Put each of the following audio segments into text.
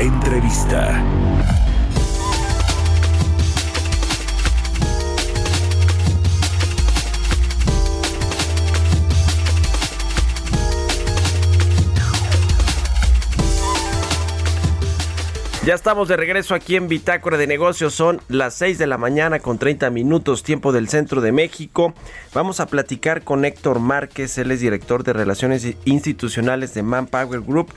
Entrevista. Ya estamos de regreso aquí en Bitácora de Negocios. Son las 6 de la mañana con 30 minutos, tiempo del centro de México. Vamos a platicar con Héctor Márquez, él es director de Relaciones Institucionales de Manpower Group,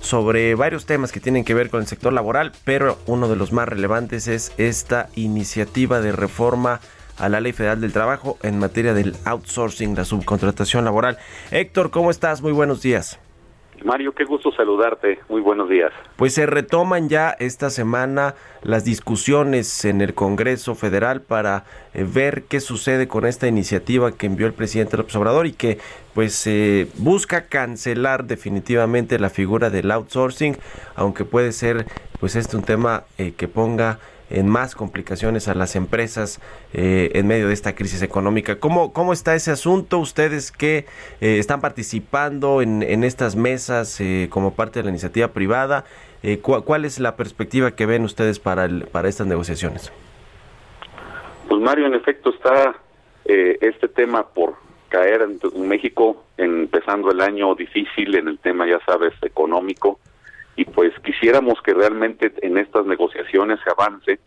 sobre varios temas que tienen que ver con el sector laboral, pero uno de los más relevantes es esta iniciativa de reforma a la Ley Federal del Trabajo en materia del outsourcing, la subcontratación laboral. Héctor, ¿cómo estás? Muy buenos días. Mario, qué gusto saludarte. Muy buenos días. Pues se retoman ya esta semana las discusiones en el Congreso Federal para eh, ver qué sucede con esta iniciativa que envió el presidente López Obrador y que pues eh, busca cancelar definitivamente la figura del outsourcing, aunque puede ser pues este un tema eh, que ponga en más complicaciones a las empresas eh, en medio de esta crisis económica. ¿Cómo, cómo está ese asunto? Ustedes que eh, están participando en, en estas mesas eh, como parte de la iniciativa privada, ¿cuál es la perspectiva que ven ustedes para, el, para estas negociaciones? Pues Mario, en efecto está este tema por caer en México, empezando el año difícil en el tema, ya sabes, económico y pues quisiéramos que realmente en estas negociaciones se avance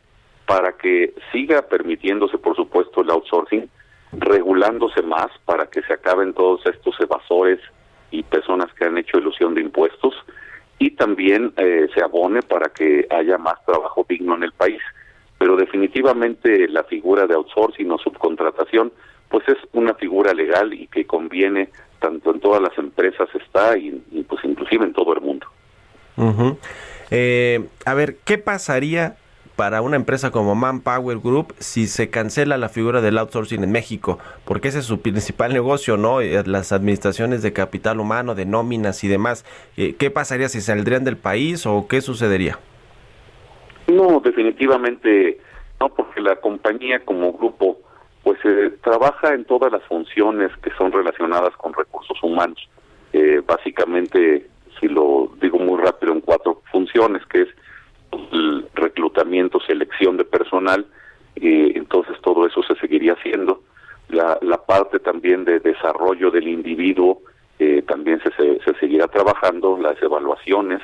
para que siga permitiéndose, por supuesto, el outsourcing, regulándose más para que se acaben todos estos evasores y personas que han hecho ilusión de impuestos y también eh, se abone para que haya más trabajo digno en el país. Pero definitivamente la figura de outsourcing o subcontratación, pues es una figura legal y que conviene tanto en todas las empresas está y, y pues inclusive en todo el mundo eh, a ver, ¿qué pasaría para una empresa como Manpower Group si se cancela la figura del outsourcing en México? Porque ese es su principal negocio, ¿no? Eh, las administraciones de capital humano, de nóminas y demás. Eh, ¿Qué pasaría si saldrían del país o qué sucedería? No, definitivamente no, porque la compañía como grupo pues eh, trabaja en todas las funciones que son relacionadas con recursos humanos. Básicamente si lo digo muy rápido, en cuatro funciones, que es el reclutamiento, selección de personal, y entonces todo eso se seguiría haciendo. La, la parte también de desarrollo del individuo eh, también se, se, seguirá trabajando, las evaluaciones,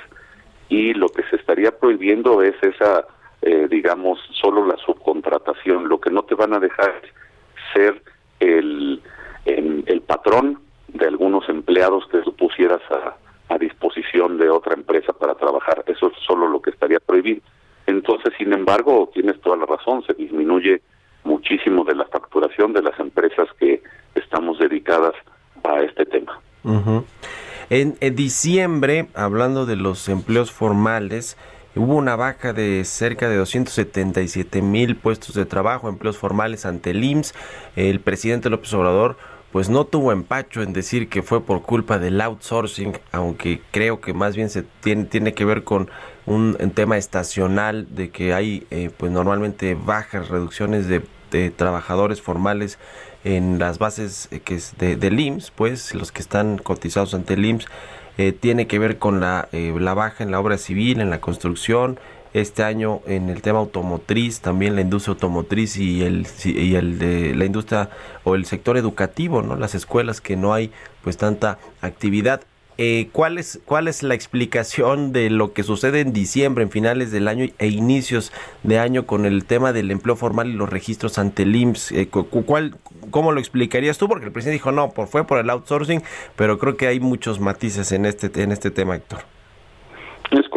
y lo que se estaría prohibiendo es esa, eh, digamos, solo la subcontratación. Lo que no te van a dejar ser el, el, el patrón de algunos empleados que tú pusieras a, a disposición de otra empresa para trabajar. Eso es solo lo que estaría prohibido. Entonces, sin embargo, tienes toda la razón, se disminuye muchísimo de la facturación de las empresas que estamos dedicadas a este tema. en, en, diciembre, hablando de los empleos formales, hubo una baja de cerca de 277 mil puestos de trabajo, empleos formales ante el IMSS. El presidente López Obrador pues no tuvo empacho en decir que fue por culpa del outsourcing, aunque creo que más bien se tiene, tiene que ver con un, tema estacional de que hay eh, pues normalmente bajas reducciones de, trabajadores formales en las bases eh, que de, del IMSS, pues los que están cotizados ante el IMSS, eh, tiene que ver con la, la baja en la obra civil, en la construcción, este año en el tema automotriz, también la industria automotriz y el, y el de la industria o el sector educativo, ¿no? Las escuelas que no hay pues tanta actividad. Eh, ¿cuál, es, ¿Cuál es la explicación de lo que sucede en diciembre, en finales del año e inicios de año con el tema del empleo formal y los registros ante el IMSS? Eh, ¿cuál, ¿Cómo lo explicarías tú? Porque el presidente dijo, no, por, fue por el outsourcing, pero creo que hay muchos matices en este, en este tema, Héctor.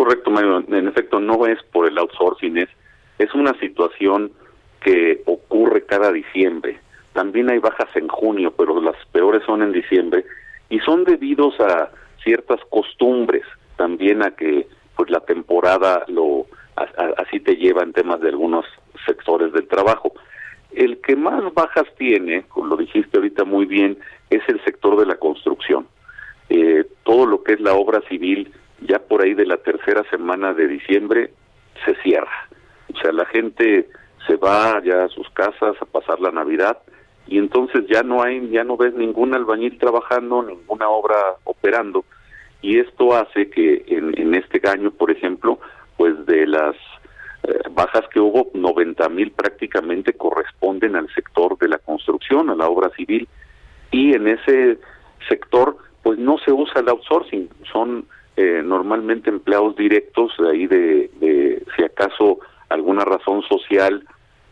Correcto, Mario. En efecto, no es por el outsourcing, es, es una situación que ocurre cada diciembre. También hay bajas en junio, pero las peores son en diciembre y son debidos a ciertas costumbres también a que pues la temporada lo así te lleva en temas de algunos sectores del trabajo. El que más bajas tiene, lo dijiste ahorita muy bien, es el sector de la construcción. Eh, todo lo que es la obra civil, ya por ahí de la tercera semana de diciembre, se cierra. O sea, la gente se va ya a sus casas a pasar la Navidad y entonces ya no hay, ya no ves ningún albañil trabajando, ninguna obra operando y esto hace que en, en este año, por ejemplo, pues de las eh, bajas que hubo, 90 mil prácticamente corresponden al sector de la construcción, a la obra civil, y en ese sector pues no se usa el outsourcing, son eh, normalmente empleados directos de ahí de, de, si acaso alguna razón social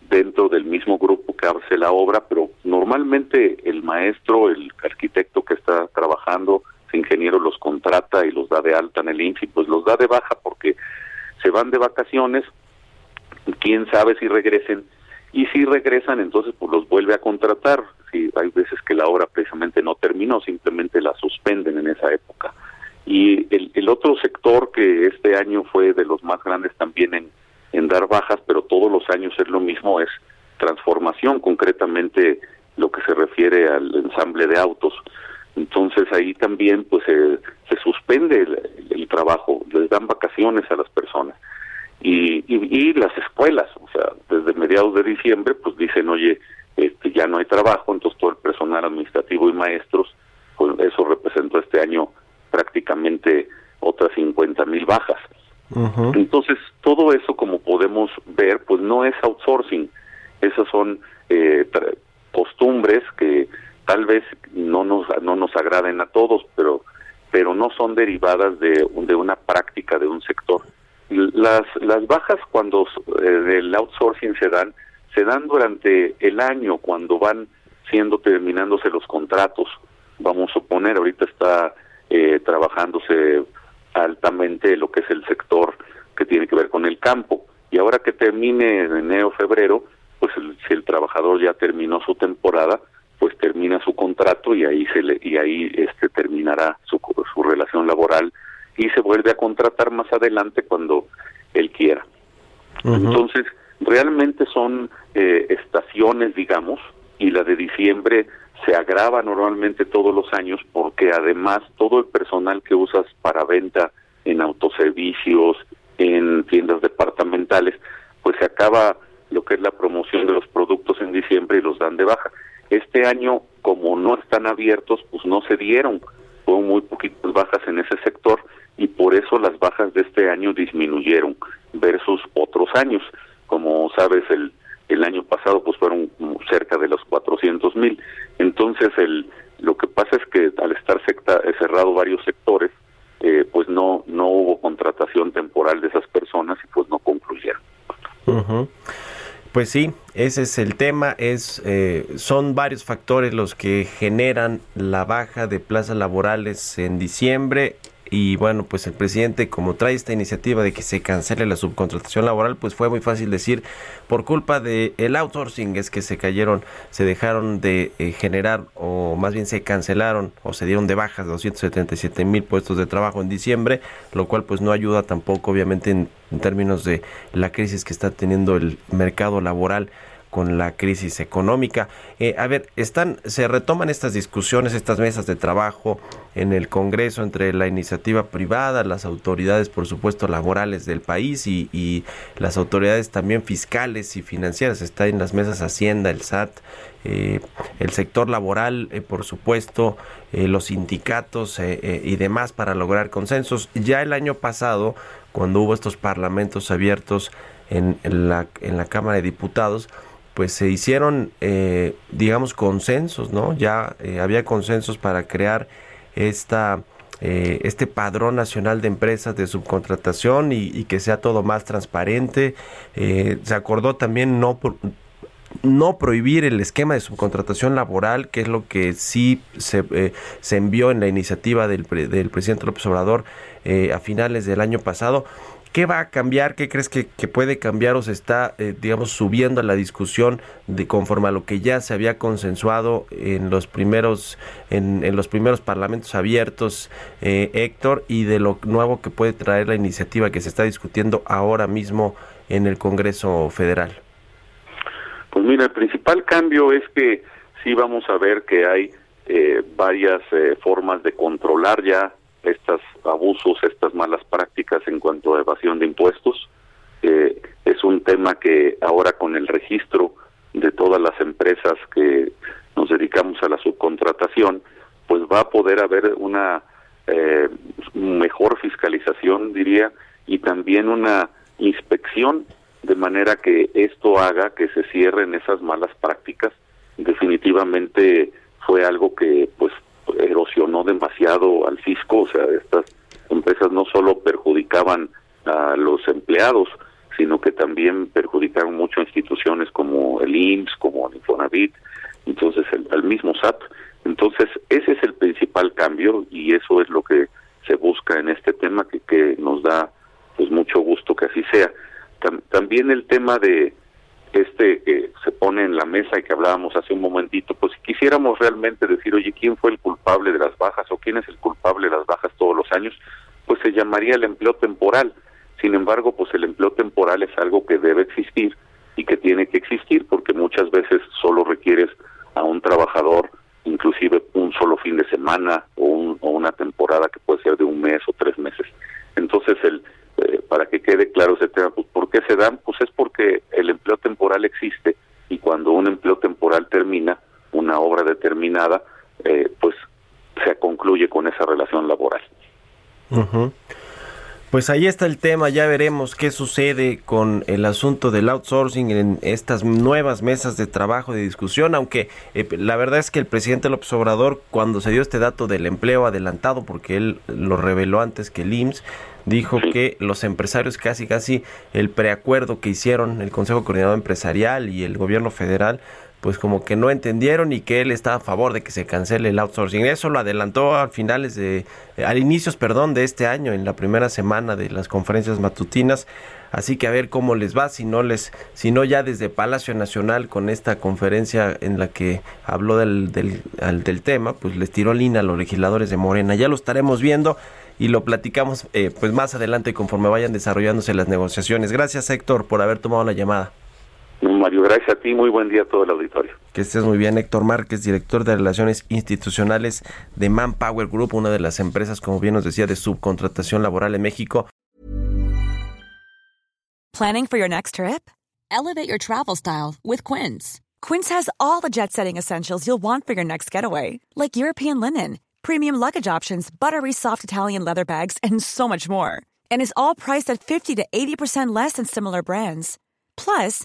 dentro del mismo grupo que hace la obra, pero normalmente el maestro, el arquitecto que está trabajando, el ingeniero los contrata y los da de alta en el INFI, pues los da de baja porque se van de vacaciones, quién sabe si regresen, y si regresan entonces pues los vuelve a contratar, si hay veces que la obra precisamente no terminó, simplemente la suspenden en esa época. Y el, el otro sector que este año fue de los más grandes también en, dar bajas, pero todos los años es lo mismo, es transformación, concretamente lo que se refiere al ensamble de autos. Entonces ahí también pues se, suspende el, el, trabajo, les dan vacaciones a las personas. Y, y, y, las escuelas, o sea, desde mediados de diciembre pues dicen, oye, este, ya no hay trabajo, entonces todo el personal administrativo y maestros, pues eso representó este año 60 mil bajas. Entonces, todo eso, como podemos ver, pues no es outsourcing. Esas son eh, costumbres que tal vez no nos, no nos agraden a todos, pero, pero no son derivadas de, de una práctica de un sector. Las, las bajas cuando eh, del outsourcing se dan, se dan durante el año cuando van siendo terminándose los contratos. Vamos a suponer, ahorita está eh, trabajándose altamente lo que es el sector que tiene que ver con el campo. Y ahora que termine en enero, febrero, pues el, si el trabajador ya terminó su temporada, pues termina su contrato y ahí se le, y ahí este terminará su, su relación laboral y se vuelve a contratar más adelante cuando él quiera. Uh -huh. Entonces, realmente son eh, estaciones, digamos, y la de diciembre se agrava normalmente todos los años porque además todo el personal que usas para venta en autoservicios, en tiendas departamentales, pues se acaba lo que es la promoción de los productos en diciembre y los dan de baja. Este año, como no están abiertos, pues no se dieron, hubo muy poquitas bajas en ese sector y por eso las bajas de este año disminuyeron versus otros años. Como sabes, el el año pasado pues fueron cerca de los 400 mil. Entonces el lo que pasa es que al estar secta, cerrado varios sectores, eh, pues no no hubo contratación temporal de esas personas y pues no concluyeron. Pues sí, ese es el tema. Es eh, son varios factores los que generan la baja de plazas laborales en diciembre y bueno, pues el presidente como trae esta iniciativa de que se cancele la subcontratación laboral, pues fue muy fácil decir por culpa de el outsourcing es que se cayeron, se dejaron de eh, generar o más bien se cancelaron o se dieron de bajas 277 mil puestos de trabajo en diciembre, lo cual pues no ayuda tampoco obviamente en, en términos de la crisis que está teniendo el mercado laboral con la crisis económica. Eh, a ver, están, se retoman estas discusiones, estas mesas de trabajo en el Congreso entre la iniciativa privada, las autoridades, por supuesto, laborales del país y, y las autoridades también fiscales y financieras. Está en las mesas Hacienda, el SAT, eh, el sector laboral, eh, por supuesto, los sindicatos y demás para lograr consensos. Ya el año pasado, cuando hubo estos parlamentos abiertos en, la, en la Cámara de Diputados, pues se hicieron, eh, digamos, consensos, ¿no? Ya eh, había consensos para crear esta, eh, este padrón nacional de empresas de subcontratación y, que sea todo más transparente. se acordó también no, no prohibir el esquema de subcontratación laboral, que es lo que sí se, se envió en la iniciativa del, del presidente López Obrador a finales del año pasado ¿Qué va a cambiar? ¿Qué crees que, puede cambiar o se está, eh, digamos, subiendo a la discusión de conforme a lo que ya se había consensuado en los primeros, en, los primeros parlamentos abiertos, eh, Héctor, y de lo nuevo que puede traer la iniciativa que se está discutiendo ahora mismo en el Congreso Federal? Pues mira, el principal cambio es que sí vamos a ver que hay eh, varias eh, formas de controlar ya estos abusos, estas malas prácticas en cuanto a evasión de impuestos. Eh, es un tema que ahora con el registro de todas las empresas que nos dedicamos a la subcontratación, pues va a poder haber una mejor fiscalización, diría, y también una inspección de manera que esto haga que se cierren esas malas prácticas. Definitivamente fue algo que pues erosionó demasiado al fisco, o sea, estas empresas no solo perjudicaban a los empleados, sino que también perjudicaron mucho a instituciones como el IMSS, como el Infonavit, entonces el, el mismo SAT. Entonces, ese es el principal cambio y eso es lo que se busca en este tema que, que nos da pues mucho gusto que así sea. también el tema de este que se pone en la mesa y que hablábamos hace un momentito, pues si quisiéramos realmente decir, oye, ¿quién fue el culpable de las bajas o quién es el culpable de las bajas todos los años? Pues se llamaría el empleo temporal. Sin embargo, pues el empleo temporal es algo que debe existir y que tiene que existir porque muchas veces solo requieres a un trabajador, inclusive un solo fin de semana o, o una temporada que puede ser de un mes o tres meses. Entonces el eh, para que quede claro ese tema, pues ¿por qué se dan? Pues es porque el empleo temporal existe y cuando un empleo temporal termina, una obra determinada, eh, pues se concluye con esa relación laboral. Pues ahí está el tema, ya veremos qué sucede con el asunto del outsourcing en estas nuevas mesas de trabajo de discusión, aunque eh, la verdad es que el presidente López Obrador, cuando se dio este dato del empleo adelantado, porque él lo reveló antes que el IMSS, dijo que los empresarios casi casi el preacuerdo que hicieron el Consejo Coordinador Empresarial y el gobierno federal pues como que no entendieron y que él está a favor de que se cancele el outsourcing. Eso lo adelantó a finales de, al inicios, perdón, de este año, en la primera semana de las conferencias matutinas. Así que a ver cómo les va, si no les, si no ya desde Palacio Nacional con esta conferencia en la que habló del, del, del tema, pues les tiró línea a los legisladores de Morena. Ya lo estaremos viendo y lo platicamos eh, pues más adelante conforme vayan desarrollándose las negociaciones. Gracias Héctor por haber tomado la llamada. Mario, gracias a ti, muy buen día a todo el auditorio. Que estés muy bien, Héctor Márquez, director de Relaciones Institucionales de Manpower Group, una de las empresas, como bien nos decía, de subcontratación laboral en México. Planning for your next trip? Elevate your travel style with Quince. Quince has all the jet-setting essentials you'll want for your next getaway, like European linen premium luggage options, buttery soft Italian leather bags, and so much more. And is all priced at 50 to 80% less than similar brands. Plus,